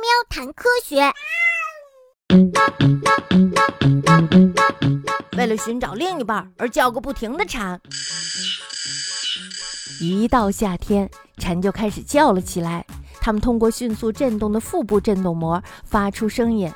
喵谈科学。为了寻找另一半而叫个不停的蝉。一到夏天，蝉就开始叫了起来。它们通过迅速震动的腹部振动膜发出声音。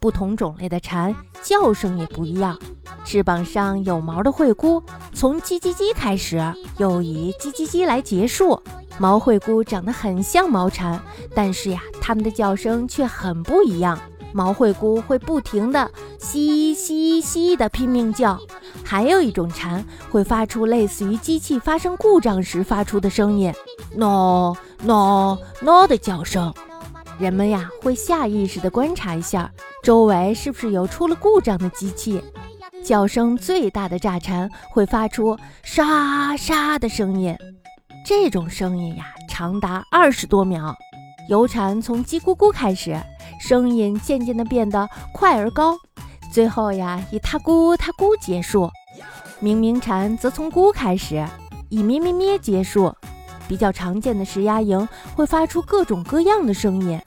不同种类的蝉叫声也不一样。翅膀上有毛的喙菇从叽叽叽开始，又以叽叽叽来结束。毛喙菇长得很像毛蝉，但是呀，它们的叫声却很不一样。毛喙菇会不停地嘻嘻嘻地拼命叫，还有一种蝉会发出类似于机器发生故障时发出的声音，no no no 的叫声。人们呀会下意识地观察一下周围是不是有出了故障的机器。叫声最大的炸蝉会发出沙沙的声音，这种声音呀长达二十多秒。油蝉从叽咕咕开始。声音渐渐地变得快而高，最后呀以它咕它咕结束。鸣鸣蝉则从咕开始，以咩咩咩结束。比较常见的石鸭蝇会发出各种各样的声音，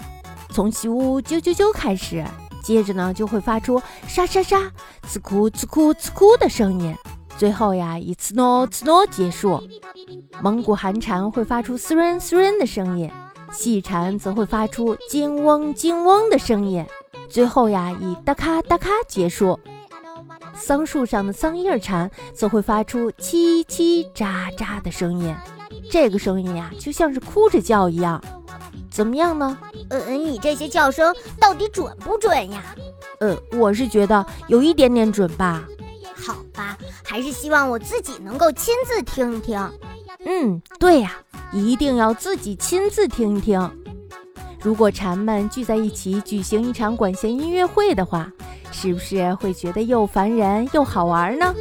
从叽呜啾啾啾开始，接着呢就会发出沙沙沙、呲哭呲哭呲哭的声音，最后呀以呲诺呲诺结束。蒙古寒蝉会发出嘶润嘶润的声音。细蝉则会发出“金嗡金嗡”的声音，最后呀以“哒咔哒咔”结束。桑树上的桑叶蝉则会发出“叽叽喳喳”的声音，这个声音呀就像是哭着叫一样。怎么样呢？呃，你这些叫声到底准不准呀？呃，我是觉得有一点点准吧。还是希望我自己能够亲自听一听。嗯，对呀。一定要自己亲自听一听。如果蝉们聚在一起举行一场管弦音乐会的话，是不是会觉得又烦人又好玩呢？